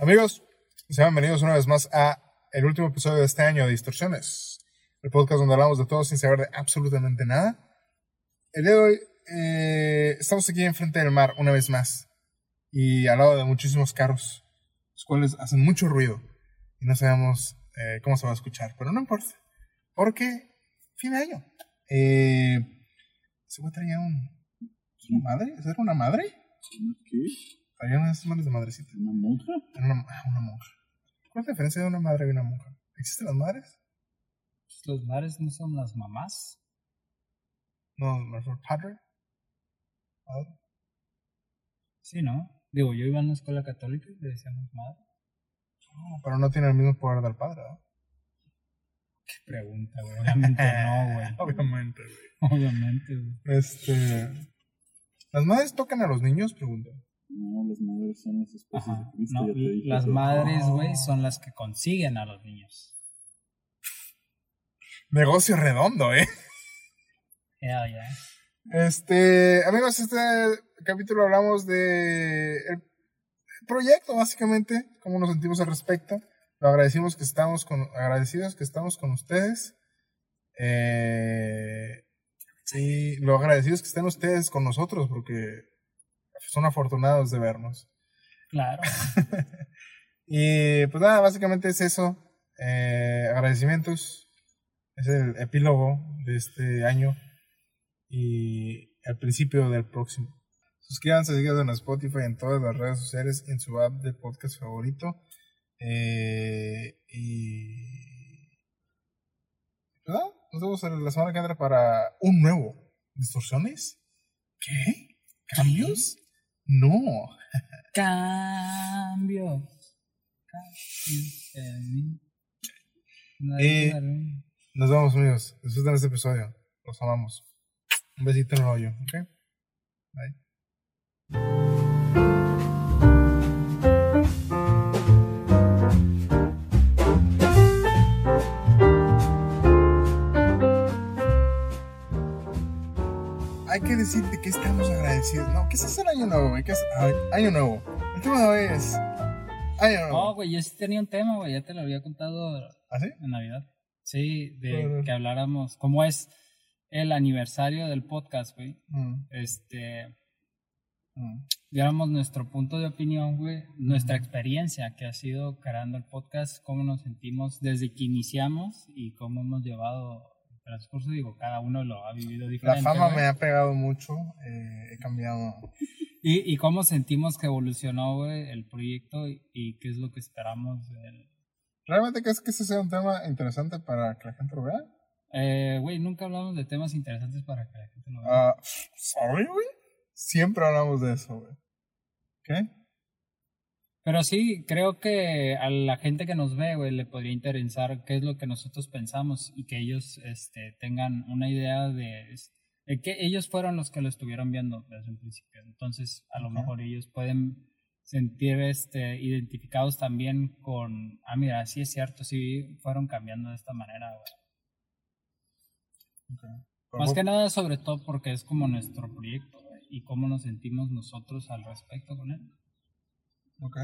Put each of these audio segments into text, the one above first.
Amigos, sean bienvenidos una vez más a el último episodio de este año de Distorsiones, el podcast donde hablamos de todo sin saber de absolutamente nada. El día de hoy eh, estamos aquí enfrente del mar una vez más y al lado de muchísimos carros, los cuales hacen mucho ruido y no sabemos eh, cómo se va a escuchar, pero no importa, porque fin de año. Eh, ¿Se va a traer un, una madre? ¿Es una madre? ¿Qué? Traía unas manos de madrecita. ¿Una monja? Era Una, ah, una monja. ¿Cuál es la diferencia de una madre y una monja? ¿Existen las madres? Pues los madres no son las mamás. No, me refiero padre. Padre. Sí, ¿no? Digo, yo iba a una escuela católica y le decíamos madre. No, pero no tiene el mismo poder del padre, ¿no? Qué pregunta, güey. Obviamente no, güey. Obviamente, güey. Obviamente, güey. Este. ¿Las madres tocan a los niños? Pregunta. No, las madres son las esposas Ajá. de Cristo. No, ya te dije las todo. madres, Oh. güey, son las que consiguen a los niños. Negocio redondo, ¿eh? Ya, ya. Este. Amigos, este capítulo hablamos de. El proyecto, básicamente. Cómo nos sentimos al respecto. Lo agradecimos que estamos con. Agradecidos que estamos con ustedes. Eh. Sí, lo agradecidos que estén ustedes con nosotros, porque son afortunados de vernos. Claro. Y pues nada, básicamente es eso. Eh, agradecimientos. Es el epílogo de este año y el principio del próximo. Suscríbanse, síganos en Spotify, en todas las redes sociales, en su app de podcast favorito. Eh, y. pues nada, nos vemos la semana que entra para un nuevo. ¿Distorsiones? ¿Qué? ¿Cambios? No. Cambio. Cambio en mí. Eh, Nos vemos, amigos. Disfruten este episodio. Los amamos. Un besito en el hoyo, ¿ok? Bye. Hay que decir de qué estamos agradecidos. No, ¿qué es hacer año nuevo, güey? ¿Qué es año nuevo? El tema de hoy es año nuevo. No, güey, yo sí tenía un tema, güey. Ya te lo había contado ¿Ah, sí? en Navidad. Sí, de que habláramos. ¿Cómo es el aniversario del podcast, güey? Mm, Este. mm. diéramos nuestro punto de opinión, güey, nuestra experiencia que ha sido creando el podcast, cómo nos sentimos desde que iniciamos y cómo hemos llevado transcurso. Digo, cada uno lo ha vivido La diferente. fama güey. me ha pegado mucho. eh, he cambiado. y, y cómo sentimos que evolucionó, güey, el proyecto y, qué es lo que esperamos de él. ¿Realmente crees que ese sea un tema interesante para que la gente lo vea? Eh, güey, nunca hablamos de temas interesantes para que la gente lo vea. Ah, sorry, güey. Siempre hablamos de eso, güey. ¿Qué? Pero sí, creo que a la gente que nos ve, güey, le podría interesar qué es lo que nosotros pensamos y que ellos este, tengan una idea de, de que ellos fueron los que lo estuvieron viendo desde un principio. Entonces, a lo mejor ellos pueden sentir este, identificados también con, ah, mira, sí es cierto, sí fueron cambiando de esta manera, güey. Más que nada, sobre todo porque es como nuestro proyecto, güey, y cómo nos sentimos nosotros al respecto con él. Ok.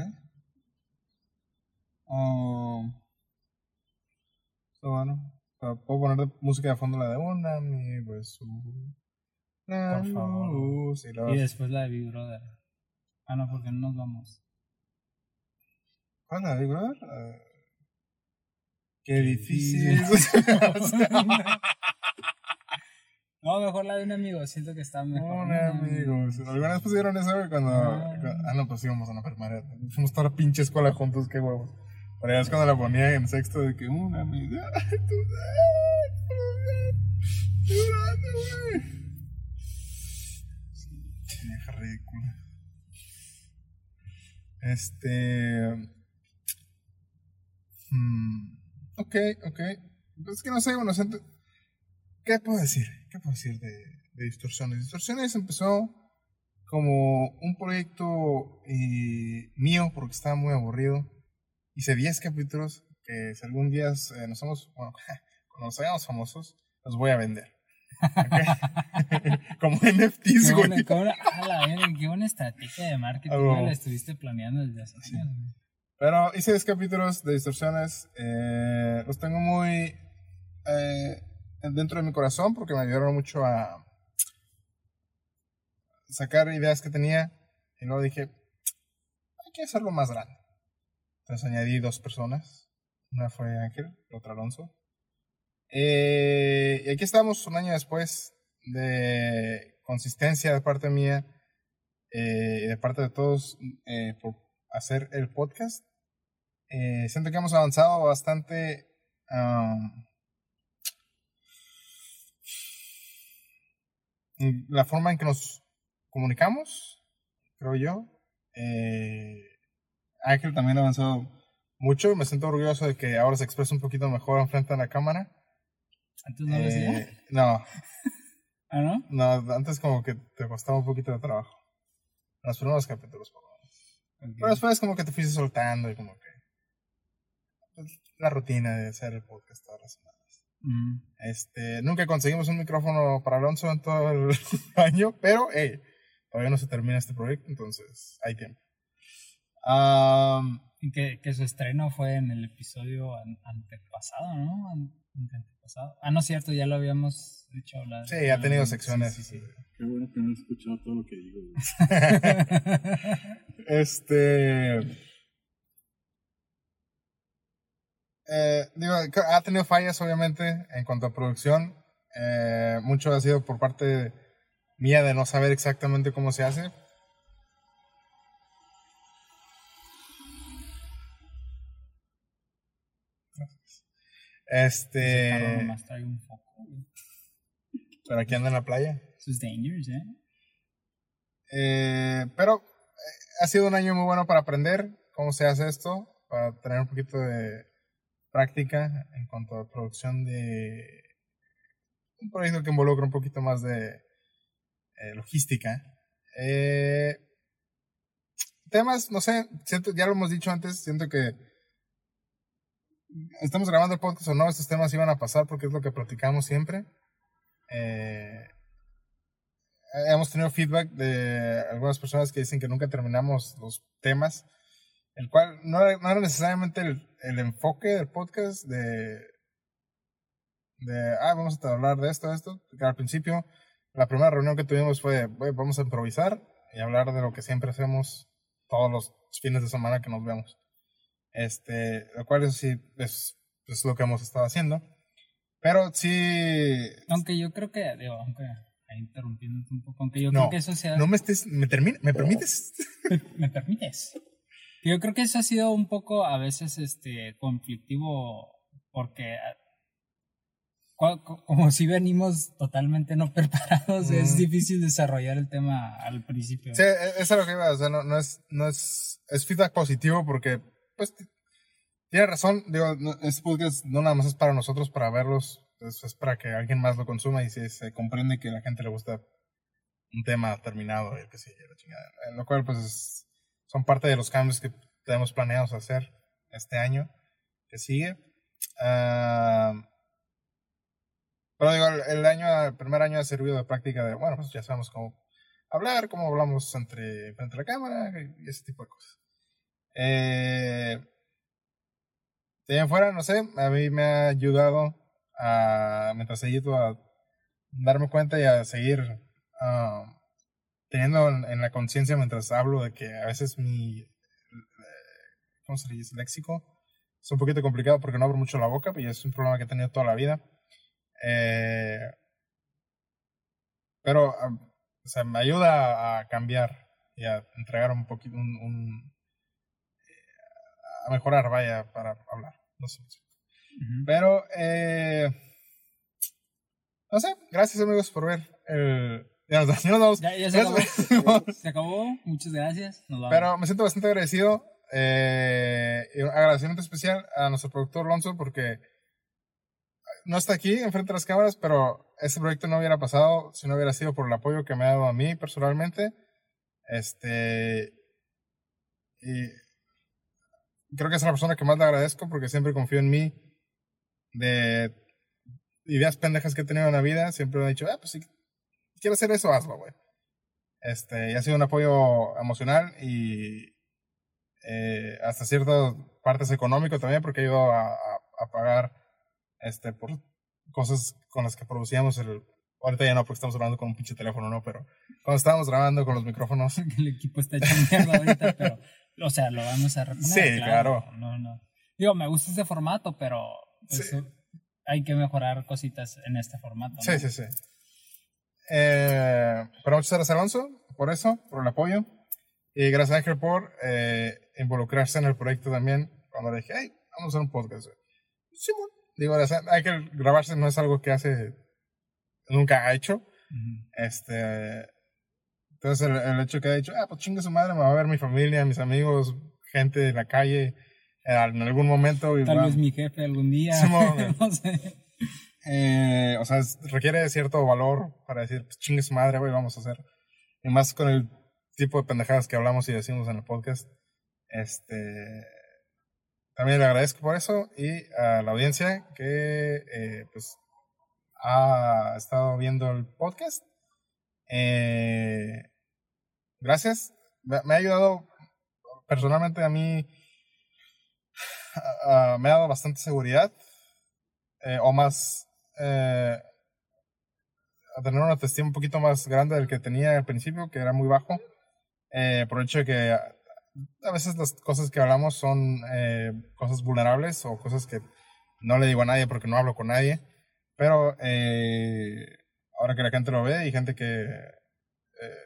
Um, so, bueno. Puedo poner música de fondo la de una, mi pues La Por favor. luz, y luego- Y después la de Big Brother. Ah, no, porque no nos vamos. ¿Cuál es la de Big Brother? Eh, qué difícil. difícil. No, mejor la de un amigo, siento que está mejor. No, amigos. ¿Alguna vez pusieron eso güey, cuando, Ah, no, pues íbamos a la primaria. Fuimos toda la pinche escuela juntos, qué huevos. Pero ya es cuando la ponía en sexto de que una amiga. Llorando, güey. Vieja ridícula. Este. hmm, ok, ok. Pues es que no sé, bueno, siento- ¿Qué puedo decir? ¿Qué puedo decir de, de Distorsiones? Distorsiones empezó como un proyecto eh, mío porque estaba muy aburrido. Hice 10 capítulos que si algún día eh, nos somos, bueno, cuando nos hagamos famosos, los voy a vender. ¿Ok? como NFTs, güey. buena, qué buena- a la verga, qué buena estrategia de marketing huevo. la estuviste planeando desde hace Sí. años. güey. Pero hice 10 capítulos de distorsiones. eh, los tengo muy eh, dentro de mi corazón porque me ayudaron mucho a sacar ideas que tenía. Y luego dije, hay que hacerlo más grande. Entonces añadí dos personas. Una fue Ángel, la otra Alonso. Eh, y aquí estamos un año después de consistencia de parte mía eh, y de parte de todos eh, por hacer el podcast. Siento que hemos avanzado bastante. La forma en que nos comunicamos, creo yo. Eh, Ángel también ha avanzado mucho. Me siento orgulloso de que ahora se expresa un poquito mejor enfrente de la cámara. Antes no lo hacía. Eh, no, Ah, ¿no? no, antes como que te costaba un poquito de trabajo. En los primeros capítulos, por menos. Pero después como que te fuiste soltando y como que... pues, la rutina de hacer el podcast todas las semanas. Mm. Este, nunca conseguimos un micrófono para Alonso en todo el año, pero hey, todavía no se termina este proyecto, entonces hay tiempo. Y que, que su estreno fue en el episodio an- antepasado, ¿no? An- antepasado. Ah, no es cierto, ya lo habíamos dicho hablar. sí, ha tenido secciones. sí, sí, sí. Qué bueno que no he escuchado todo lo que digo. Este. Eh, digo, ha tenido fallas, obviamente, en cuanto a producción. Eh, mucho ha sido por parte mía de no saber exactamente cómo se hace. Este. Pero aquí anda en la playa. Es dangerous, ¿eh? Eh, pero eh, ha sido un año muy bueno para aprender cómo se hace esto, para tener un poquito de práctica en cuanto a producción de un proyecto que involucra un poquito más de eh, logística. Eh, temas, no sé, siento, ya lo hemos dicho antes, siento que estamos grabando el podcast o no, estos temas iban a pasar porque es lo que platicamos siempre. Eh, hemos tenido feedback de algunas personas que dicen que nunca terminamos los temas, el cual no era, no era necesariamente el, el enfoque del podcast de, de, ah, vamos a hablar de esto, de esto, porque al principio la primera reunión que tuvimos fue, "Güey, vamos a improvisar y hablar de lo que siempre hacemos todos los fines de semana que nos vemos. Este, lo cual eso sí es, es lo que hemos estado haciendo. Pero sí, Aunque yo creo que, digo, aunque interrumpiéndote un poco, aunque yo No, creo que eso sea. no me estés, me termina, ¿me permites? ¿Me permites? Yo creo que eso ha sido un poco a veces este conflictivo porque ah, co- co- como si venimos totalmente no preparados, es difícil desarrollar el tema al principio. Sí, eso es lo que iba, o sea, no, no es, no es, es feedback positivo porque, pues, tiene razón, digo, no, este podcast no nada más es para nosotros, para verlos, es, es para que alguien más lo consuma y se comprende que a la gente le gusta un tema terminado y que sí, la chingada. Lo cual, pues, es- son parte de los cambios que tenemos planeados hacer este año que sigue. Ah, pero digo, el, año, el primer año ha servido de práctica de, bueno, pues ya sabemos cómo hablar, cómo hablamos entre frente a la cámara y ese tipo de cosas. Eh, de ahí fuera, no sé, a mí me ha ayudado a, mientras he ido a darme cuenta y a seguir ah, teniendo en, la conciencia mientras hablo de que a veces mi, eh, ¿cómo se dice? Léxico es un poquito complicado porque no abro mucho la boca y es un problema que he tenido toda la vida. Eh, pero, ah, o sea, me ayuda a cambiar y a entregar un poquito, un, un- a mejorar, vaya, para hablar. No sé. Pero, eh, no sé, gracias amigos por ver el... Ya nos, ya nos vamos. Ya, ya se acabó. se acabó. Muchas gracias. Nos. Pero me siento bastante agradecido. Eh, agradecimiento especial a nuestro productor Alonso porque no está aquí enfrente de las cámaras, pero ese proyecto no hubiera pasado si no hubiera sido por el apoyo que me ha dado a mí personalmente. Este. Y creo que es la persona que más le agradezco porque siempre confío en mí. De ideas pendejas que he tenido en la vida, siempre me ha dicho, ah, pues si quieres hacer eso, hazlo, güey. Este, y ha sido un apoyo emocional y eh, hasta ciertas partes económico también, porque ayudó a, a, a pagar este, por cosas con las que producíamos el... Ahorita ya no, porque estamos grabando con un pinche teléfono, ¿no? Pero cuando estábamos grabando con los micrófonos... el equipo está mierda ahorita, pero, o sea, lo vamos a reponer. Sí, claro. No, no. Digo, me gusta este formato, pero pues, Sí. hay que mejorar cositas en este formato. ¿no? Sí, sí, sí. Eh, pero muchas gracias, Alonso, por eso, por el apoyo. Y gracias, Ángel, por eh, involucrarse en el proyecto también. Cuando le dije, hey, vamos a hacer un podcast. Sí, bueno. Digo, que grabarse, no es algo que hace, nunca ha hecho. Ujú. Este, entonces el, el hecho que ha dicho, ah, pues chingue su madre, me va a ver mi familia, mis amigos, gente de la calle, eh, en algún momento. Y Tal va- vez mi jefe algún día. Simón. no sé. Eh, o sea, es- requiere cierto valor para decir, pues chingue su madre, güey, vamos a hacer. Y más con el tipo de pendejadas que hablamos y decimos en el podcast. Este. También le agradezco por eso y a la audiencia que, eh, pues, ha estado viendo el podcast. Eh, gracias. Me, ha ayudado personalmente a mí. ah, me ha dado bastante seguridad eh, o más eh, a tener una autoestima un poquito más grande del que tenía al principio, que era muy bajo, eh, por el hecho de que a, veces las cosas que hablamos son eh, cosas vulnerables o cosas que no le digo a nadie porque no hablo con nadie, pero eh, ahora que la gente lo ve y gente que eh,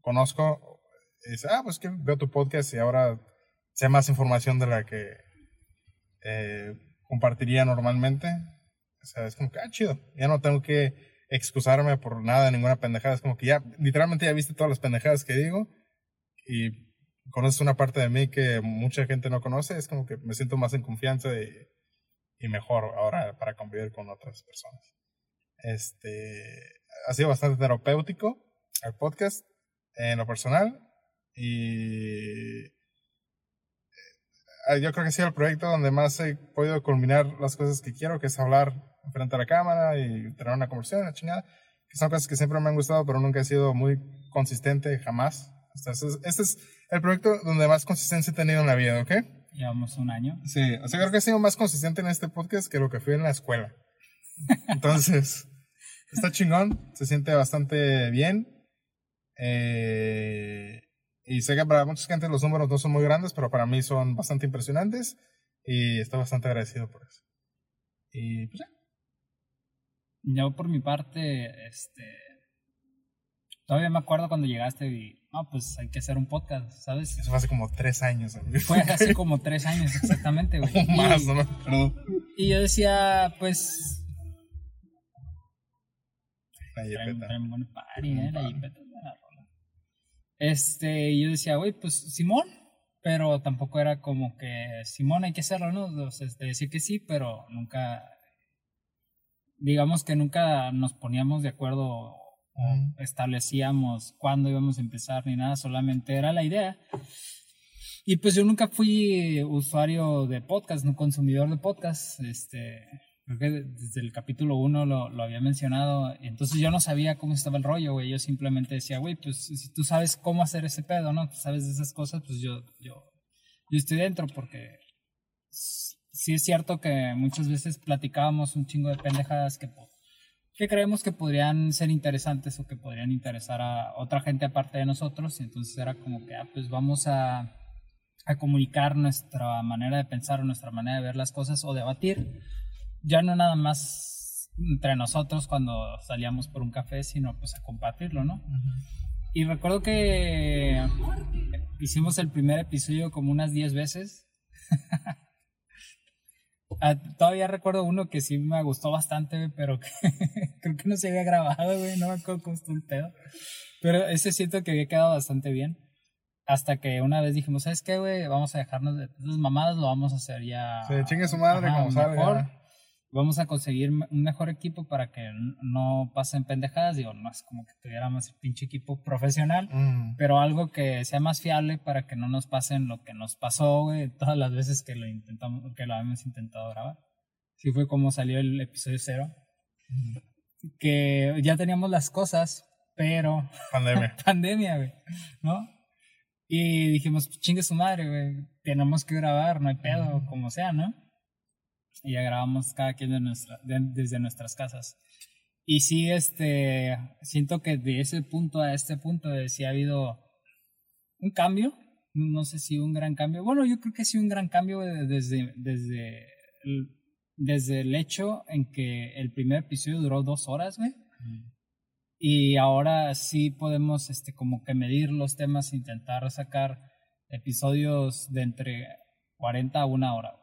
conozco, dice, ah, pues que veo tu podcast y ahora sé más información de la que eh, compartiría normalmente. O sea, es como que, ah, chido. Ya no tengo que excusarme por nada, ninguna pendejada. Es como que ya, literalmente ya viste todas las pendejadas que digo y conoces una parte de mí que mucha gente no conoce. Es como que me siento más en confianza y, y mejor ahora para convivir con otras personas. Este, ha sido bastante terapéutico el podcast en lo personal y eh, yo creo que ha sido el proyecto donde más he podido culminar las cosas que quiero, que es hablar frente a la cámara y tener una conversación, la chingada, que son cosas que siempre me han gustado, pero nunca he sido muy consistente, jamás. Este es, este es el proyecto donde más consistencia he tenido en la vida, ¿ok? Llevamos un año. Sí, o sea, creo que he sido más consistente en este podcast que lo que fui en la escuela. Entonces, está chingón, se siente bastante bien. Eh, y sé que para mucha gente los números no son muy grandes, pero para mí son bastante impresionantes y estoy bastante agradecido por eso. Y pues ya. Yo por mi parte, este, todavía me acuerdo cuando llegaste y, no, pues hay que hacer un podcast, ¿sabes? Eso fue hace como tres años. amigo. Fue hace como tres años exactamente, güey. O más, Y- no me acuerdo. Y yo decía, pues, La ¿eh? La rola. Este, y yo decía, güey, pues Simón, pero tampoco era como que Simón hay que hacerlo, ¿no? O sea, decía que sí, pero nunca, digamos que nunca nos poníamos de acuerdo Ujú. establecíamos cuándo íbamos a empezar ni nada, solamente era la idea. Y pues yo nunca fui usuario de podcast, no consumidor de podcast. Este, creo que desde el capítulo 1 lo, lo había mencionado. Entonces yo no sabía cómo estaba el rollo, güey. Yo simplemente decía, güey, pues si tú sabes cómo hacer ese pedo, ¿no? Tú sabes de esas cosas, pues yo, yo, yo estoy dentro porque sí es cierto que muchas veces platicábamos un chingo de pendejadas que, po- que creemos que podrían ser interesantes o que podrían interesar a otra gente aparte de nosotros. Y entonces era como que, ah, pues vamos a, a comunicar nuestra manera de pensar o nuestra manera de ver las cosas o debatir. Ya no nada más entre nosotros cuando salíamos por un café, sino pues a compartirlo, ¿no? Y recuerdo que hicimos el primer episodio como unas 10 veces. Ah, todavía recuerdo uno que sí me gustó bastante, pero que creo que no se había grabado, güey, no me acuerdo cómo estuvo el pedo. Pero ese siento que había quedado bastante bien. Hasta que una vez dijimos, ¿sabes qué, güey? Vamos a dejarnos de esas mamadas, lo vamos a hacer ya. Sí, chingue su madre Ajá, como salga. mejor. Vamos a conseguir un mejor equipo para que no pasen pendejadas. Digo, no es como que tuviéramos el pinche equipo profesional, Mm. pero algo que sea más fiable para que no nos pasen lo que nos pasó, güey, todas las veces que lo intentamos, que lo habíamos intentado grabar. Sí fue como salió el episodio cero. Que ya teníamos las cosas, pero Pandemia. pandemia, güey, ¿no? Y dijimos, pues, chingue su madre, güey, tenemos que grabar, no hay pedo, como sea, ¿no? Y ya grabamos cada quien de nuestra, desde nuestras casas. Y sí, este, siento que de ese punto a este punto eh, sí ha habido un cambio, no sé si un gran cambio. Bueno, yo creo que sí un gran cambio desde, desde, el, desde el hecho en que el primer episodio duró dos horas, güey. Y ahora sí podemos, este, como que medir los temas, intentar sacar episodios de entre 40 a una hora.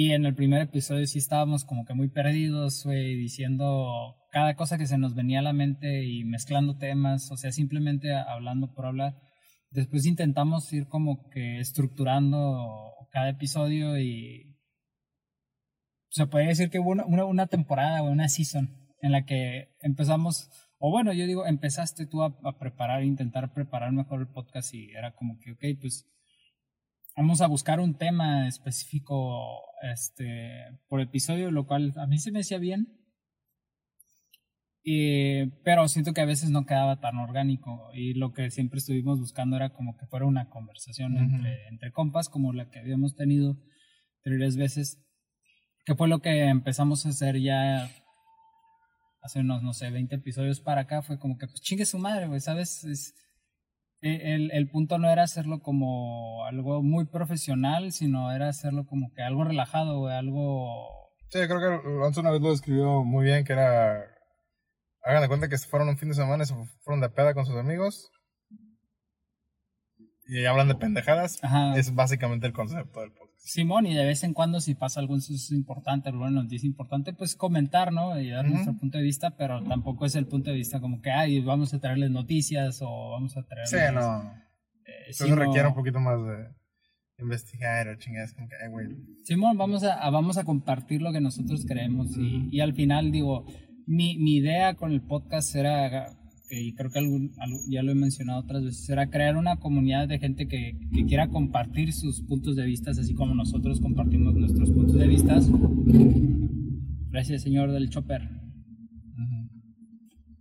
Y en el primer episodio sí estábamos como que muy perdidos, güey, diciendo cada cosa que se nos venía a la mente y mezclando temas, o sea, simplemente hablando por hablar. Después intentamos ir como que estructurando cada episodio y se puede decir que hubo una, una, temporada o una season en la que empezamos, o bueno, yo digo, empezaste tú a, a preparar, intentar preparar mejor el podcast y era como que, ok, pues vamos a buscar un tema específico este, por episodio, lo cual a mí se me hacía bien. Y, pero siento que a veces no quedaba tan orgánico y lo que siempre estuvimos buscando era como que fuera una conversación entre, entre compas como la que habíamos tenido tres veces, que fue lo que empezamos a hacer ya hace unos, no sé, 20 episodios para acá, fue como que pues chingue su madre, güey, ¿sabes? Es, el, el, punto no era hacerlo como algo muy profesional, sino era hacerlo como que algo relajado, güey, algo... Sí, creo que Alonso una vez lo describió muy bien, que era... Hagan de cuenta que se fueron un fin de semana, se fueron de peda con sus amigos y hablan de pendejadas. Es básicamente el concepto del podcast. Simón, y de vez en cuando si pasa algún suceso importante, alguna noticia importante, pues comentar, ¿no? Y dar nuestro punto de vista, pero tampoco es el punto de vista como que, ay, vamos a traerles noticias o vamos a traerles... Sí, no. Eh, Eso requiere un poquito más de investigar o chingadas como que, ay, güey. Simón, vamos a, vamos a compartir lo que nosotros creemos y, y al final, digo, mi, mi idea con el podcast era y creo que algún, ya lo he mencionado otras veces, será crear una comunidad de gente que, que, quiera compartir sus puntos de vista, así como nosotros compartimos nuestros puntos de vista. Gracias, señor del Chopper.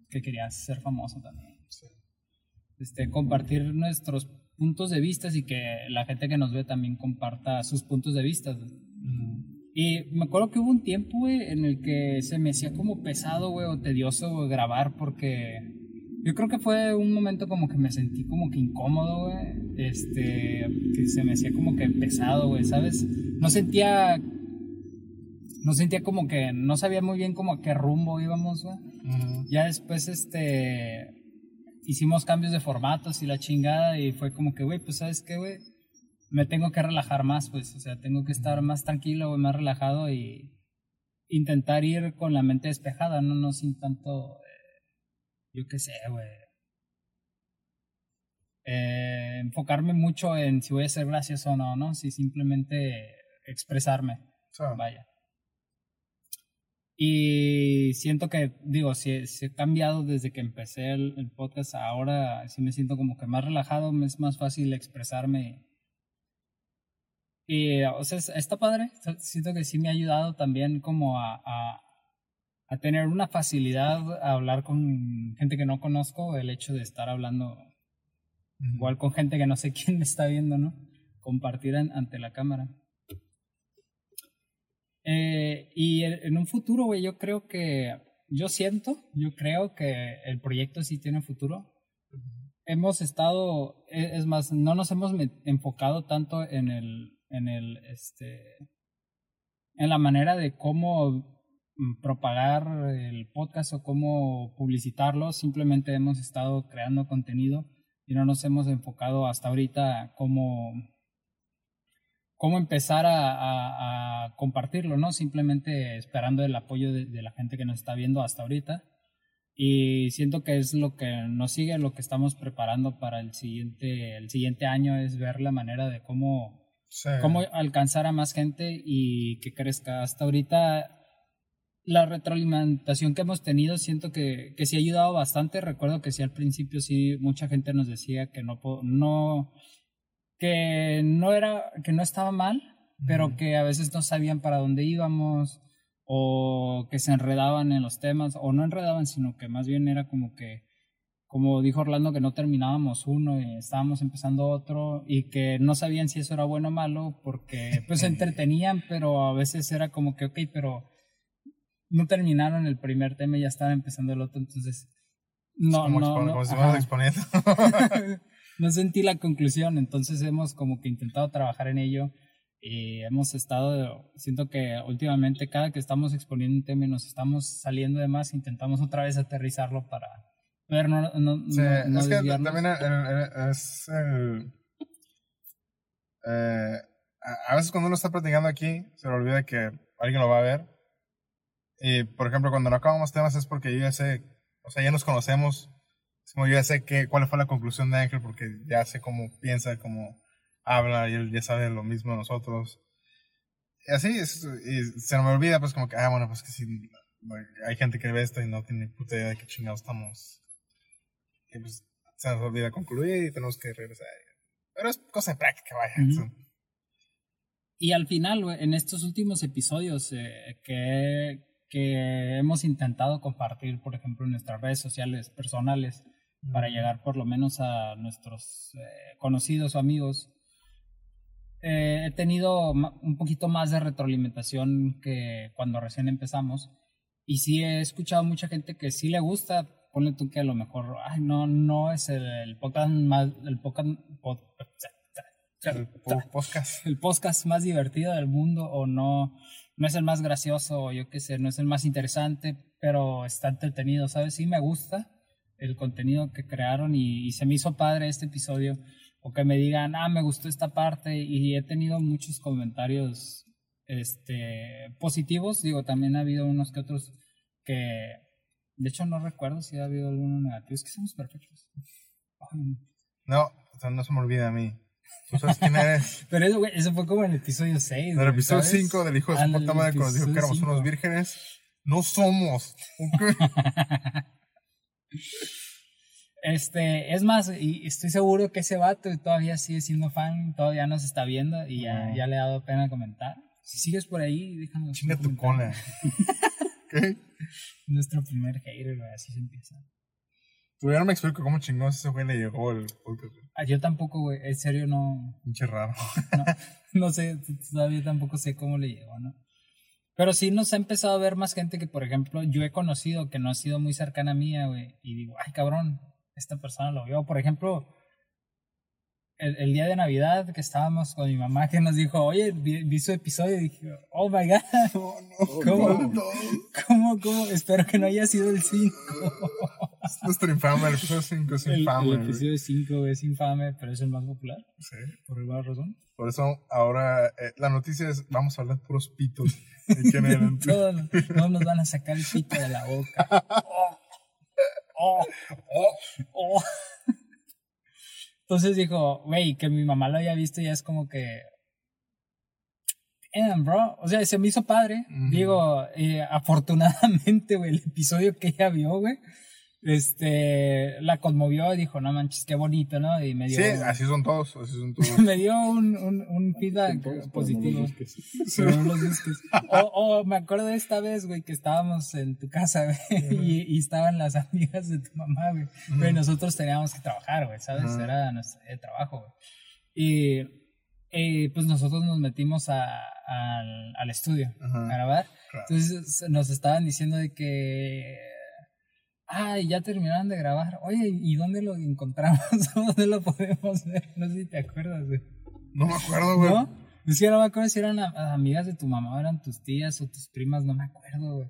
Que quería ser famoso también. Este, compartir nuestros puntos de vista y que la gente que nos ve también comparta sus puntos de vista. Y me acuerdo que hubo un tiempo, güey, en el que se me hacía como pesado, güey, o tedioso grabar porque yo creo que fue un momento como que me sentí como que incómodo, güey. Este, que se me hacía como que pesado, güey, ¿sabes? No sentía. No sentía como que. No sabía muy bien como a qué rumbo íbamos, güey. Ya después, este. Hicimos cambios de formatos y la chingada, y fue como que, güey, pues, ¿sabes qué, güey? Me tengo que relajar más, pues, o sea, tengo que estar más tranquilo, güey, más relajado y intentar ir con la mente despejada, no, no sin tanto yo qué sé, güey. Eh, enfocarme mucho en si voy a ser gracioso o no, ¿no? Si simplemente expresarme. Vaya. Y siento que, digo, si, he cambiado desde que empecé el, podcast, ahora sí me siento como que más relajado, me es más fácil expresarme. Y, o sea, está padre. Siento que sí me ha ayudado también como a, a tener una facilidad a hablar con gente que no conozco, el hecho de estar hablando igual con gente que no sé quién me está viendo, ¿no? Compartir ante la cámara. Eh, y en un futuro, güey, yo creo que, yo siento, yo creo que el proyecto sí tiene futuro. Hemos estado, e, es más, no nos hemos enfocado tanto en el, en el, este, en la manera de cómo propagar el podcast o cómo publicitarlo, simplemente hemos estado creando contenido y no nos hemos enfocado hasta ahorita cómo, cómo empezar a, compartirlo, ¿no? Simplemente esperando el apoyo de, la gente que nos está viendo hasta ahorita. Y siento que es lo que nos sigue, lo que estamos preparando para el siguiente, el siguiente año es ver la manera de cómo, cómo alcanzar a más gente y que crezca. Hasta ahorita la retroalimentación que hemos tenido siento que, que sí ha ayudado bastante. Recuerdo que sí al principio sí mucha gente nos decía que no no que no era que no estaba mal, pero que a veces no sabían para dónde íbamos o que se enredaban en los temas o no enredaban, sino que más bien era como que como dijo Orlando, que no terminábamos uno y estábamos empezando otro y que no sabían si eso era bueno o malo porque pues se entretenían, pero a veces era como que, ok, pero no terminaron el primer tema y ya estaba empezando el otro, entonces no, como, no, no, como si exponiendo. no sentí la conclusión, entonces hemos como que intentado trabajar en ello y hemos estado, siento que últimamente cada que estamos exponiendo un tema y nos estamos saliendo de más, intentamos otra vez aterrizarlo para ver, no, no, Sí, no, es que también el- el- es el... eh, a a veces cuando uno está platicando aquí, se le olvida que alguien lo va a ver. Y, por ejemplo, cuando no acabamos temas es porque yo ya sé, o sea, ya nos conocemos. Es como yo ya sé que, cuál fue la conclusión de Ángel porque ya sé cómo piensa, cómo habla y él ya sabe lo mismo de nosotros. Y así, es, y se me olvida pues como que, ah, bueno, pues que sí, hay gente que ve esto y no tiene puta idea de qué chingados estamos y pues se nos olvida concluir y tenemos que regresar. Pero es cosa de práctica, vaya. Ujú. Y al final, en estos últimos episodios eh, que, que hemos intentado compartir, por ejemplo, en nuestras redes sociales personales, para llegar por lo menos a nuestros eh, conocidos o amigos, eh, he tenido un poquito más de retroalimentación que cuando recién empezamos. Y sí he escuchado mucha gente que sí le gusta. Ponle tú que a lo mejor, ay, no, no es el, el podcast más, el podcast, pod- El po- podcast. el podcast más divertido del mundo o no, no es el más gracioso yo qué sé, no es el más interesante, pero está entretenido, ¿sabes? Sí me gusta el contenido que crearon y, se me hizo padre este episodio o que me digan, ah, me gustó esta parte y he tenido muchos comentarios este, positivos, digo, también ha habido unos que otros que, de hecho no recuerdo si ha habido alguno negativo, es que somos perfectos. No, no se me olvida a mí. ¿Tú sabes quién eres? Pero eso, güey, eso fue como en el episodio 6. En el episodio 5 del hijo de su puta madre, cuando dijo que éramos unos vírgenes. No somos. ¿ok? Este, es más, y estoy seguro que ese vato todavía sigue siendo fan, todavía nos está viendo y ya, ya le ha dado pena comentar. Si sigues por ahí, déjanos. Chinga tu cola. Nuestro primer hater, güey, así se empieza. Ya no me explico cómo chingados ese güey le llegó el podcast. Ah, yo tampoco, güey, en serio no, Pinche raro. no, no sé, todavía tampoco sé cómo le llegó, ¿no? Pero sí nos ha empezado a ver más gente que, por ejemplo, yo he conocido que no ha sido muy cercana a mía, güey, y digo, ay, cabrón, esta persona lo vio. Por ejemplo, el, el día de Navidad que estábamos con mi mamá que nos dijo, oye, vi, vi su episodio y dije, oh my god, ¿cómo? No, ¿Cómo, cómo? Espero que no haya sido el 5. es nuestro infame. El episodio 5 es El, infame. el güey. episodio 5 es infame, pero es el más popular, Sí. por alguna razón. Por eso ahora eh, la noticia es: vamos a hablar puros pitos. Todos no nos van a sacar el pito de la boca. Oh, oh, oh. Entonces dijo, güey, que mi mamá lo había visto ya es como que. Damn, bro. O sea, se me hizo padre. Digo, eh, afortunadamente, güey, el episodio que ella vio, güey, este, la conmovió y dijo, no manches, qué bonito, ¿no? Y me dio, Sí, así son todos. Así son todos. me dio un, un, un feedback Todos, positivo. no. O, o me acuerdo de esta vez, güey, que estábamos en tu casa, güey, y, y estaban las amigas de tu mamá, güey. Pero nosotros teníamos que trabajar, güey, ¿sabes? Era nuestro trabajo, güey. Y eh, pues nosotros nos metimos a, al, al estudio Ajá. a grabar. Claro. Entonces nos estaban diciendo de que... Ay, ya terminaron de grabar. Oye, ¿y dónde lo encontramos? ¿Dónde lo podemos ver? No sé si te acuerdas, güey. No me acuerdo, güey. ¿No? Es que no me acuerdo si eran a- amigas de tu mamá o eran tus tías o tus primas, no me acuerdo, güey.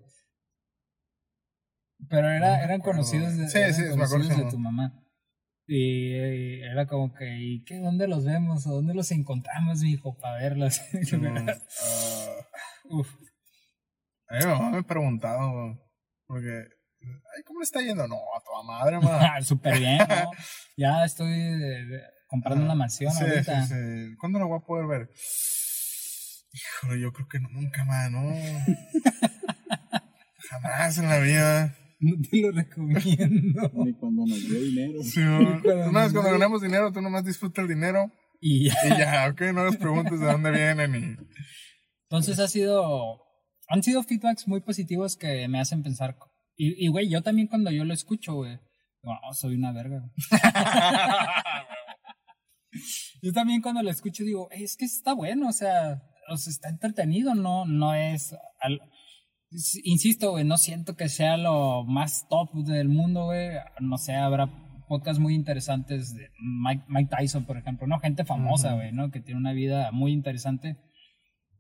Pero era, No eran conocidos de. Sí, eran conocidos de tu mamá. Y, eh, era como que, ¿y qué? ¿Dónde los vemos? ¿O dónde los encontramos, hijo, para verlos? Mm, ah, Uf. a mí mi mamá me ha preguntado, güey, porque, ay, ¿cómo le está yendo? No, a toda madre, man. Ah, Súper bien, ¿no? Ya estoy eh, comprando una mansión Sí, ahorita. sí, sí. ¿Cuándo lo voy a poder ver? Híjole, yo creo que no, nunca más, ¿no? Jamás en la vida. No te lo recomiendo. Ni cuando nos dio dinero. Sí, ¿no? Cuando ganamos dinero, tú nomás disfruta el dinero Y ya. y ya, ¿ok? No les preguntes de dónde vienen y... Entonces ha sido, han sido feedbacks muy positivos que me hacen pensar. Y, y, güey, yo también cuando yo lo escucho, güey, Bueno, soy una verga. Yo también cuando lo escucho digo, es que está bueno, o sea, o sea, está entretenido, no, no es... al- insisto, güey, no siento que sea lo más top del mundo, güey. No sé, habrá podcasts muy interesantes de Mike, Mike Tyson, por ejemplo, ¿no? Gente famosa, güey, ¿no? Que tiene una vida muy interesante.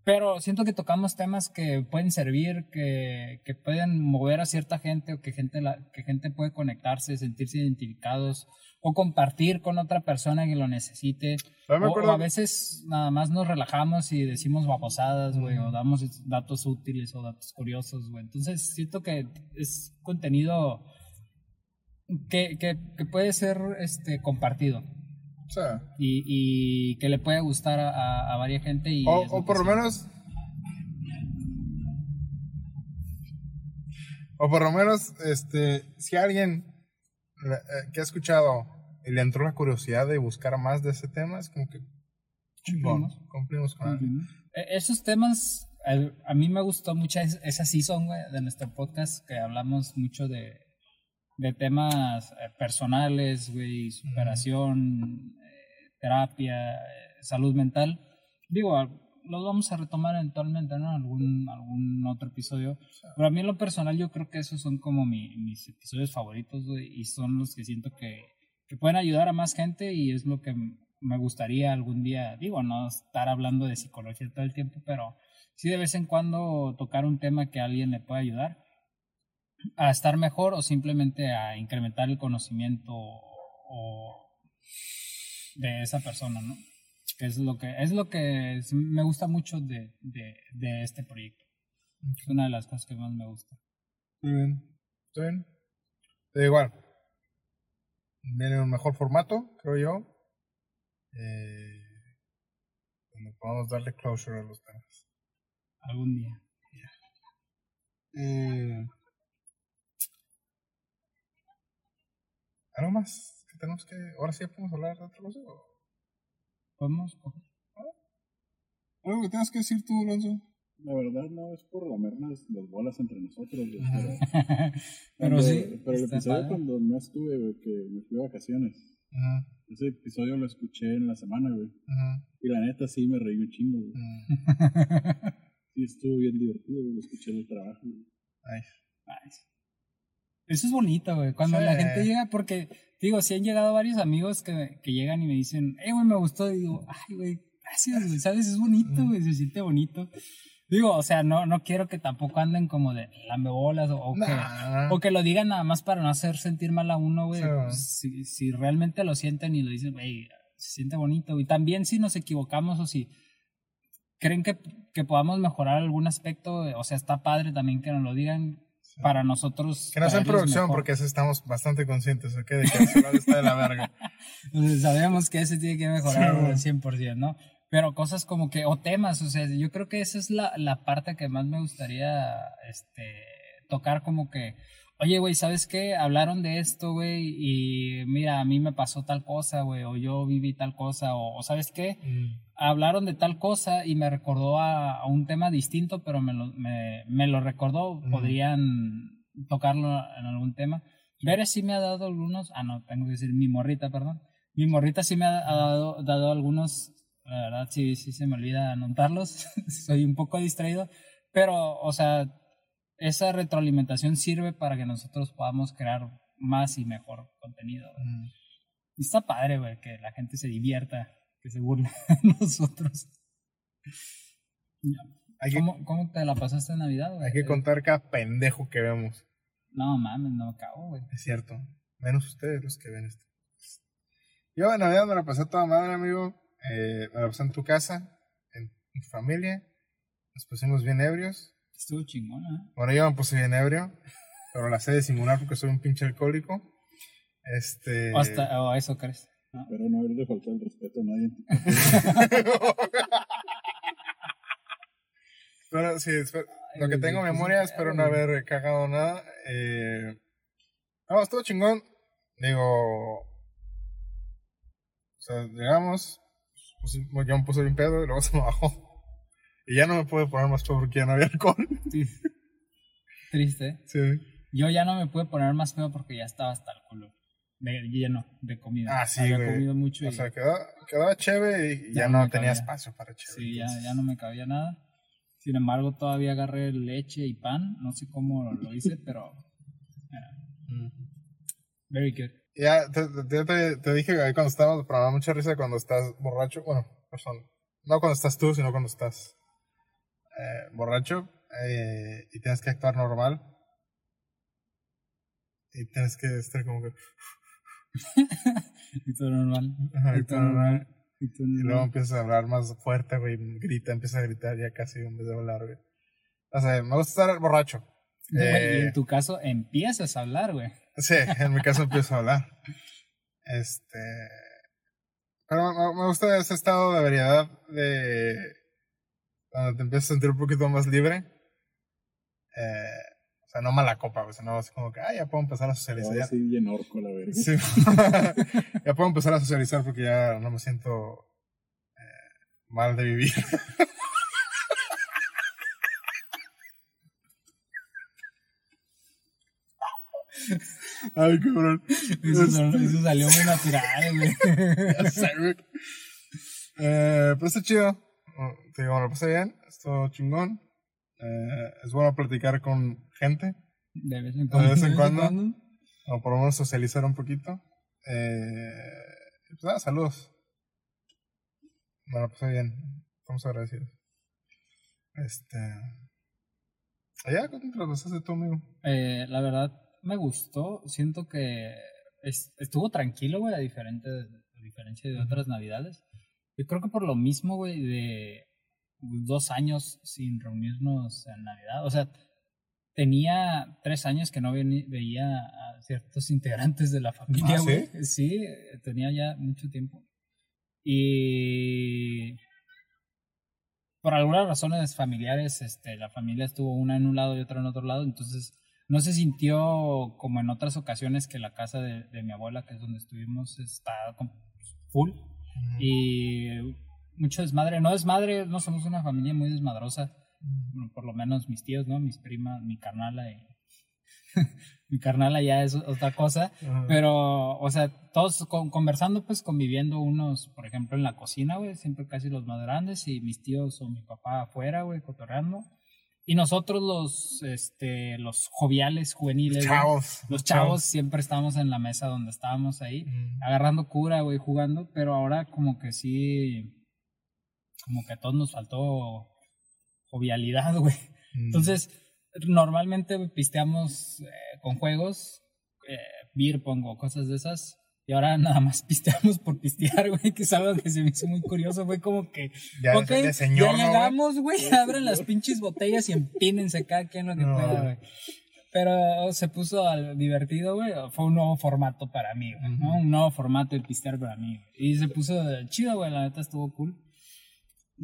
Pero siento que tocamos temas que pueden servir, que, que pueden mover a cierta gente o que gente, la, que gente puede conectarse, sentirse identificados o compartir con otra persona que lo necesite. Me O, o a veces nada más nos relajamos y decimos babosadas, güey, o damos datos útiles o datos curiosos, güey. Entonces siento que es contenido que, que, que puede ser este compartido Sea, y, y que le puede gustar a, a, a varias gente. Y o, o por lo sí. menos. O por lo menos, este, si alguien eh, que ha escuchado y le entró la curiosidad de buscar más de ese tema, es como que chingón, Cumplimos. cumplimos con algo. E- Esos temas, el- a mí me gustó mucho es- esa season, güey, de nuestro podcast, que hablamos mucho de, de temas eh, personales, güey, superación, eh, terapia, eh, salud mental. Digo, los vamos a retomar eventualmente, ¿no? Algún, algún otro episodio. Pero a mí en lo personal yo creo que esos son como mi- mis episodios favoritos, y son los que siento que, que pueden ayudar a más gente y es lo que me gustaría algún día, digo, no estar hablando de psicología todo el tiempo, pero sí de vez en cuando tocar un tema que a alguien le pueda ayudar a estar mejor o simplemente a incrementar el conocimiento o de esa persona, ¿no? Que es lo que es lo que es- me gusta mucho de, de, de este proyecto. Es una de las cosas que más me gusta. Muy bien. ¿Está bien? Pero igual. Viene un mejor formato, creo yo. Eh, donde podamos darle closure a los temas. Algún día. Eh, ¿Algo más? que tenemos que. Ahora sí ya podemos hablar de otra cosa? o- ¿Podemos? ¿Algo que tengas que decir tú, Alonso? La verdad no es por lamernos las bolas entre nosotros, güey, pero, Pero cuando- sí, Pero el episodio padre. cuando no estuve, güey, que me fui de vacaciones. Ajá, Ese episodio lo escuché en la semana, güey. ajá, Y la neta sí me reí un chingo, güey. Sí, estuvo bien divertido, güey. Lo escuché en el trabajo. güey. nice. Nice. Eso es bonito, güey. Cuando Sí. la gente llega, porque, digo, si han llegado varios amigos que, que llegan y me dicen, eh, güey, me gustó. Y digo, ay, güey, gracias, güey, ¿sabes? Es bonito, güey, se siente bonito. Digo, o sea, no, no quiero que tampoco anden como de lamebolas o, o que, o que lo digan nada más para no hacer sentir mal a uno, güey. Sí, güey. Pues, si, si realmente lo sienten y lo dicen, güey, se siente bonito. Y también si nos equivocamos o si creen que, que podamos mejorar algún aspecto, o sea, está padre también que nos lo digan para nosotros. Que no sea en producción, mejor. porque eso estamos bastante conscientes, ¿ok? De que el está de la verga. Entonces, sabemos que ese tiene que mejorar Sí, al 100%, ¿no? Pero cosas como que, o temas, o sea, yo creo que esa es la, la parte que más me gustaría este, tocar, como que, oye, güey, ¿sabes qué? Hablaron de esto, güey, y mira, a mí me pasó tal cosa, güey, o yo viví tal cosa, o, o ¿sabes qué? Mm, Hablaron de tal cosa y me recordó a, a un tema distinto, pero me lo, me, me lo recordó, podrían tocarlo en algún tema. Ver sí me ha dado algunos, ah, no, tengo que decir mi morrita, perdón. Mi morrita sí me ha, dado, dado algunos, la verdad sí, sí se me olvida anotarlos, soy un poco distraído, pero, o sea, esa retroalimentación sirve para que nosotros podamos crear más y mejor contenido. mm. Y está padre, güey, que la gente se divierta, que se burle de nosotros. ¿Cómo, ¿Cómo te la pasaste en Navidad, güey? hay que contar cada pendejo que vemos. No mames, no acabo, güey. Es cierto. Menos ustedes los que ven esto. Yo en Navidad me la pasé toda madre, amigo. Eh, me la pasé en tu casa, en, tu familia. Nos pusimos bien ebrios. Estuvo chingón, ¿eh? Bueno, yo me puse bien ebrio, pero la sé disimular porque soy un pinche alcohólico. Este. O, hasta, o eso crees. ¿No? Pero no haberle faltado el respeto a nadie. Pero sí, espe- Ay, lo que tengo pues, memoria, espero pedo, no haber cagado nada. Eh, no, estuvo chingón. Digo. O sea, llegamos. pusi- yo me puse bien pedo y luego se me bajó. Y ya no me pude poner más pedo porque ya no había alcohol. Sí. Triste. Sí. Yo ya no me pude poner más feo porque ya estaba hasta el culo. De lleno de comida. Ah, sí, Había güey. comido mucho y O sea, quedaba, quedaba chévere y ya, Ya no tenía cabía. espacio para chévere. sí, ya, ya no me cabía nada. Sin embargo, todavía agarré leche y pan. No sé cómo lo hice, pero very good. Ya, te, te, dije ahí cuando estábamos, pero me da mucha risa cuando estás borracho. Bueno, perdón. No cuando estás tú, sino cuando estás eh, borracho eh, y tienes que actuar normal. Y tienes que estar como que. Y todo normal. Ajá, Y y todo todo normal. Y luego normal. empiezas a hablar más fuerte, güey. Grita, empieza a gritar ya casi en vez de hablar, güey. O sea, me gusta estar borracho. Y Eh, en tu caso empiezas a hablar, güey. Sí, en mi caso empiezo a hablar. Este. Pero me, me gusta ese estado de variedad de. Cuando te empiezas a sentir un poquito más libre. Eh, o sea, no mala copa, güey, sino así como que, ah, ya puedo empezar a socializar. Ahora Ya, sí, bien orco, la verga. Sí. ya puedo empezar a socializar porque ya no me siento eh, mal de vivir. Ay, cabrón. Eso, son- eso salió muy natural, güey. Ya sé, güey. Eh, pero está chido. Oh, Te digo, me lo pasé bien. Estuvo chingón. Eh, es bueno platicar con gente. De vez en De vez en cuando. cuando. O por lo menos socializar un poquito. Eh, pues nada, saludos. Me lo pasé bien. Estamos agradecidos. Este. Allá, ¿cómo te pasaste tú, amigo? Eh, la verdad, me gustó. Siento que es- estuvo tranquilo, güey, a, diferente, a diferencia de otras navidades. Yo creo que por lo mismo, güey, de dos años sin reunirnos en Navidad. O sea, tenía tres años que no veía a ciertos integrantes de la familia, ¿Ah, sí? Sí, tenía ya mucho tiempo. Y por algunas razones familiares, este, la familia estuvo una en un lado y otra en otro lado, entonces no se sintió como en otras ocasiones que la casa de, de mi abuela, que es donde estuvimos, está full y mucho desmadre. No desmadre, no somos una familia muy desmadrosa, bueno, por lo menos mis tíos, ¿no? Mis primas, mi carnala y mi carnala ya es otra cosa. Ajá. Pero, o sea, todos con- conversando, pues conviviendo unos, por ejemplo, en la cocina, güey, siempre casi los más grandes, y mis tíos o mi papá afuera, güey, cotorreando. Y nosotros los, este, los joviales juveniles, Chavos. los chavos siempre estábamos en la mesa donde estábamos ahí, Mm. agarrando cura, güey, jugando, pero ahora como que sí, como que a todos nos faltó jovialidad, güey. Mm. Entonces, normalmente pisteamos eh, con juegos, eh, beer pong o cosas de esas. Y ahora nada más pisteamos por pistear, güey, que es algo que se me hizo muy curioso. Fue como que, ya, de señor, ya llegamos, güey, abren las pinches botellas y empínense cada quien lo que No. pueda, güey. Pero se puso divertido, güey. Fue un nuevo formato para mí, güey. Un nuevo formato de pistear para mí. güey. Y se puso chido, güey, la neta estuvo cool.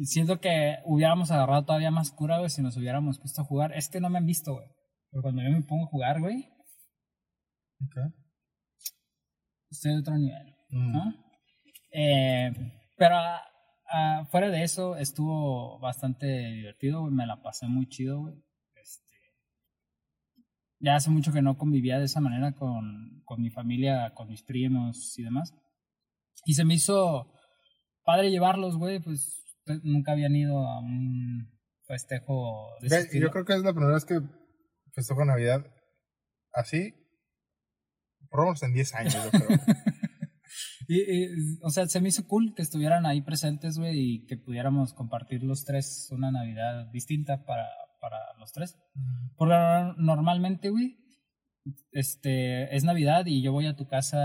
Siento que hubiéramos agarrado todavía más cura, güey, si nos hubiéramos puesto a jugar. Es que no me han visto, güey. Pero cuando yo me pongo a jugar, güey, Ok. estoy de otro nivel, Mm. ¿no? Eh, pero ah, fuera de eso, estuvo bastante divertido, güey. Me la pasé muy chido, güey. Este, ya hace mucho que no convivía de esa manera con, con mi familia, con mis primos y demás. Y se me hizo padre llevarlos, güey, pues nunca habían ido a un festejo de Ve. Yo creo que es la primera vez que festejo Navidad así. Por lo menos en 10 años, yo creo. Y, y, o sea, se me hizo cool que estuvieran ahí presentes, güey, y que pudiéramos compartir los tres una Navidad distinta para, para los tres. Porque no- normalmente, güey, este, es Navidad y yo voy a tu casa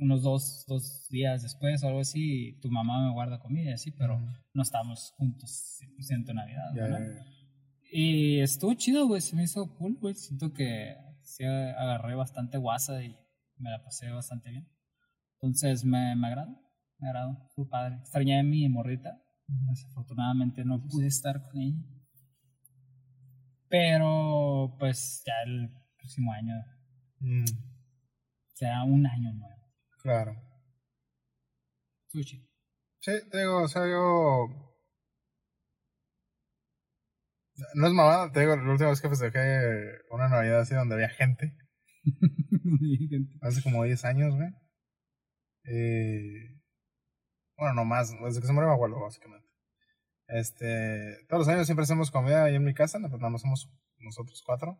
unos dos, dos días después o algo así tu mamá me guarda comida y así, pero no estamos juntos 100% en Navidad, ¿no? ya, ya. Y estuvo chido, güey, se me hizo cool, güey. Siento que sí agarré bastante guasa y me la pasé bastante bien. Entonces me, me agradó, me agradó, fue padre. Extrañé a mi morrita, desafortunadamente no pude estar con ella. Pero pues ya el próximo año Mm, será un año nuevo. Claro. Sushi. Sí, te digo, o sea, yo. No es mamada, te digo, la última vez que festejé una Navidad así donde había gente. Hace como 10 años, güey. Eh, bueno, no más, desde que se murió mi abuelo, básicamente. Este, todos los años siempre hacemos comida ahí en mi casa, pues más somos nosotros cuatro.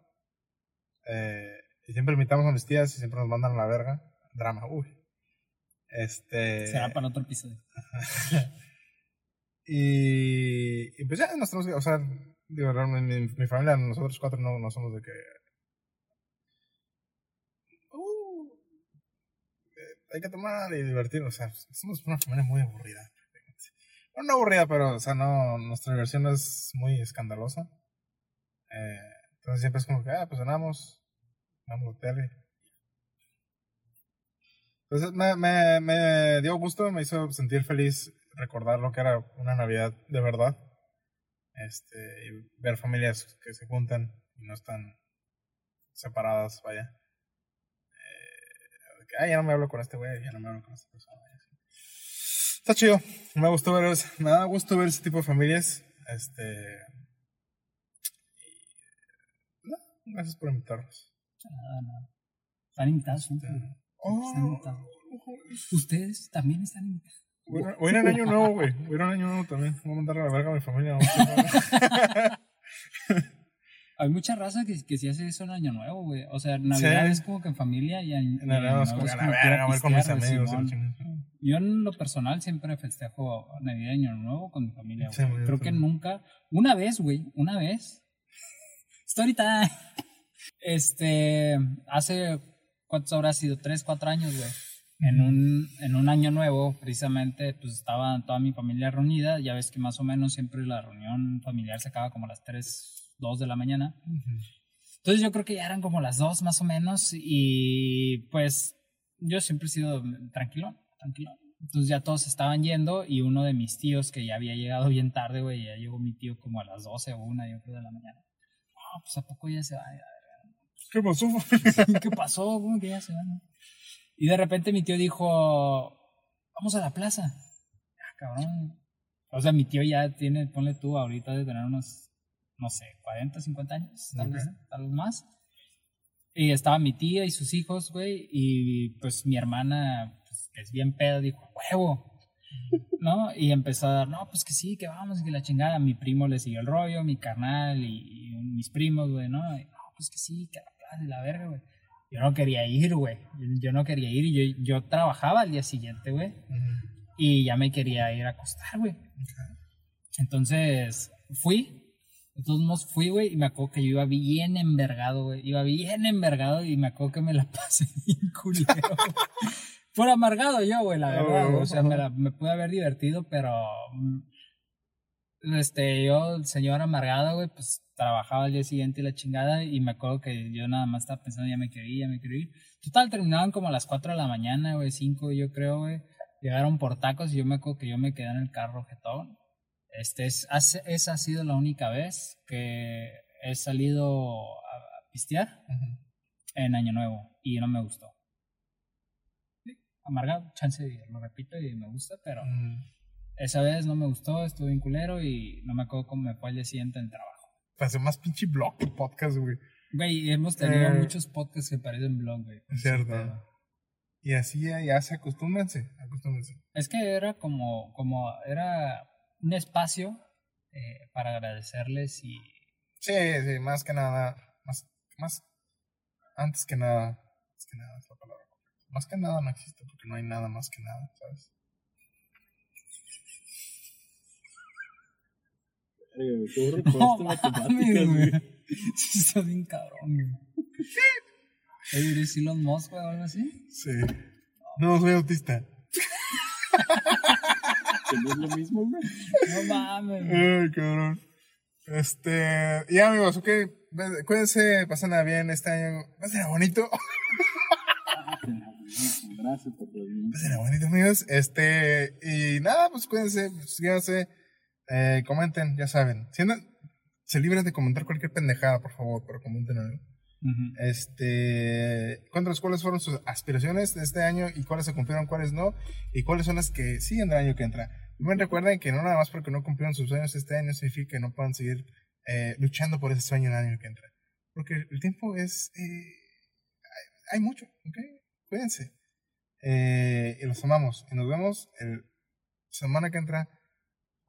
Eh, y siempre invitamos a mis tías y siempre nos mandan a la verga. Drama, uy. Este. Será para otro episodio. y, y pues ya nos tenemos que, o sea, digo, mi, mi familia, nosotros cuatro no, no somos de que. Uh, hay que tomar y divertirnos, o sea, somos una familia muy aburrida. Bueno, no aburrida, pero, o sea, no, nuestra diversión es muy escandalosa. Eh, entonces siempre es como que, ah, pues ganamos, vamos a tele. Entonces me, me, me dio gusto, me hizo sentir feliz recordar lo que era una Navidad de verdad. Este, y ver familias que se juntan y no están separadas, vaya. Eh, que, ah, ya no me hablo con este güey, ya no me hablo con esta persona. Está chido, me gustó ver, me da gusto ver ese tipo de familias. Este, no, gracias por invitarnos. Ah, no. Están invitados. Este, Están oh, invitados. Ustedes también están invitados. Voy a- voy a ir en año nuevo, güey. Voy a ir en año nuevo también. Voy a mandar a la verga a mi familia. Hay mucha raza que, que sí hace eso en Año Nuevo, güey. O sea, Navidad Sí. es como que en familia y en, En Navidad es como que a la verga, voy con mis amigos. Yo en lo personal siempre festejo Navidad y Año Nuevo con mi familia, güey. Sí, yo Creo que nunca, una vez, güey, una vez. Story time. Este, hace, ¿cuántos habrá sido? Tres, cuatro años, güey. En un, en un año nuevo, precisamente, pues estaba toda mi familia reunida. Ya ves que más o menos siempre la reunión familiar se acaba como a las 3, 2 de la mañana. Entonces yo creo que ya eran como las 2 más o menos. Y pues yo siempre he sido tranquilo, tranquilo. Entonces ya todos estaban yendo y uno de mis tíos que ya había llegado bien tarde, güey, ya llegó mi tío como a las 12 o 1, yo creo, de la mañana. No, pues a poco ya se va. ¿Qué pasó? ¿Qué pasó? ¿Cómo que ya se van? Y de repente mi tío dijo, vamos a la plaza. Ah, cabrón. O sea, mi tío ya tiene, ponle tú, ahorita de tener unos, no sé, 40, 50 años, tal, vez, tal vez más. Y estaba mi tía y sus hijos, güey, y pues mi hermana, pues, que es bien peda, dijo, huevo. ¿No? Y empezó a dar, no, pues que sí, que vamos, y que la chingada. Mi primo le siguió el rollo, mi carnal y, y mis primos, güey, ¿no? Y, no, pues que sí, que la plaza y la verga, güey. Yo no quería ir, güey. Yo, no quería ir. y Yo, yo trabajaba al día siguiente, güey. Y ya me quería ir a acostar, güey. Entonces, fui. Todos modos, fui, güey. Y me acuerdo que yo iba bien envergado, güey. Iba bien envergado y me acuerdo que me la pasé bien culero. Por amargado yo, güey, la verdad. güey. O sea, me, la- me pude haber divertido, pero. mm, Este, yo, el señor amargado, güey, pues trabajaba al día siguiente la chingada. Y me acuerdo que yo nada más estaba pensando, ya me quería ir, ya me quería ir. Total, terminaban como a las 4 de la mañana, güey, 5 yo creo, güey. Llegaron por tacos y yo me acuerdo que yo me quedé en el carro jetón. Este, es, esa ha sido la única vez que he salido a, a pistear en Año Nuevo y no me gustó. Sí, Amargado, chance, lo repito y me gusta, pero esa vez no me gustó, estuve bien culero y no me acuerdo cómo me fue al día siguiente en trabajo. Hace más pinche blog que podcast, güey. Güey, hemos tenido Eh, muchos podcasts que parecen blog, güey. Es cierto. Y así ya, ya se acostúmbrense, acostúmbrense. Es que era como, como era un espacio eh, para agradecerles y Sí, sí, más que nada, más, más, antes que nada, más que nada es la palabra. Más que nada no existe porque no hay nada más que nada, ¿sabes? Güey, ¿Cómo No recordaste mames, matemáticas, güey. está bien cabrón, güey. Oye, ¿eres Elon Musk, o algo así? Sí. No, soy autista. Que no es lo mismo, güey. No mames, güey. Ay, cabrón. Este, ya amigos, ok, cuídense, pasen bien este año, pasen bonito, Gracias por venir. pasen bonito amigos, este, y nada, pues cuídense, síganse, eh, comenten, ya saben, Sientan- se libren de comentar cualquier pendejada, por favor, pero comenten algo. Ujú. Este, cuéntanos cuáles fueron sus aspiraciones de este año y cuáles se cumplieron, cuáles no, y cuáles son las que siguen del año que entra. También recuerden que no nada más porque no cumplieron sus sueños este año significa que no puedan seguir eh, luchando por ese sueño el año que entra. Porque el tiempo es, eh, hay mucho, ¿ok? Cuídense. Eh, y los amamos. Y nos vemos el semana que entra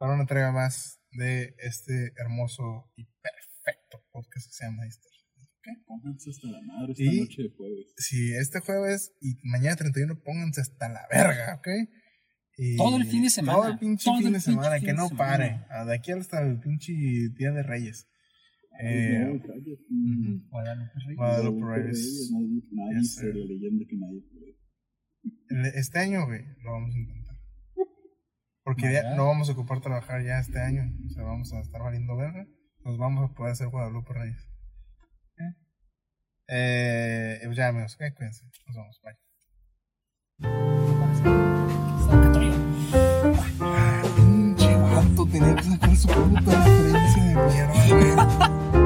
para una entrega más de este hermoso y perfecto podcast que se llama Easter. ¿ok? Pónganse hasta la madre esta Y- noche de jueves. Sí, este jueves y mañana 31 pónganse hasta la verga, ¿ok? Y Todo el fin de semana. Todo el pinche Todo fin el de pinche semana, fin que no semana. pare. De aquí hasta el pinche Día de Reyes. Eh. Guadalupe Reyes. Guadalupe Reyes. Nadie, la leyenda que nadie puede. Este año, güey, lo vamos a intentar. Porque ya no vamos a ocupar trabajar ya este año. O sea, vamos a estar valiendo verga. Nos vamos a poder hacer Guadalupe Reyes. ¿Eh? Eh, pues ya, amigos, ¿qué? cuídense. Nos vemos. Bye. Ay, pinche vato, tenía que sacar su puta referencia de mierda, güey.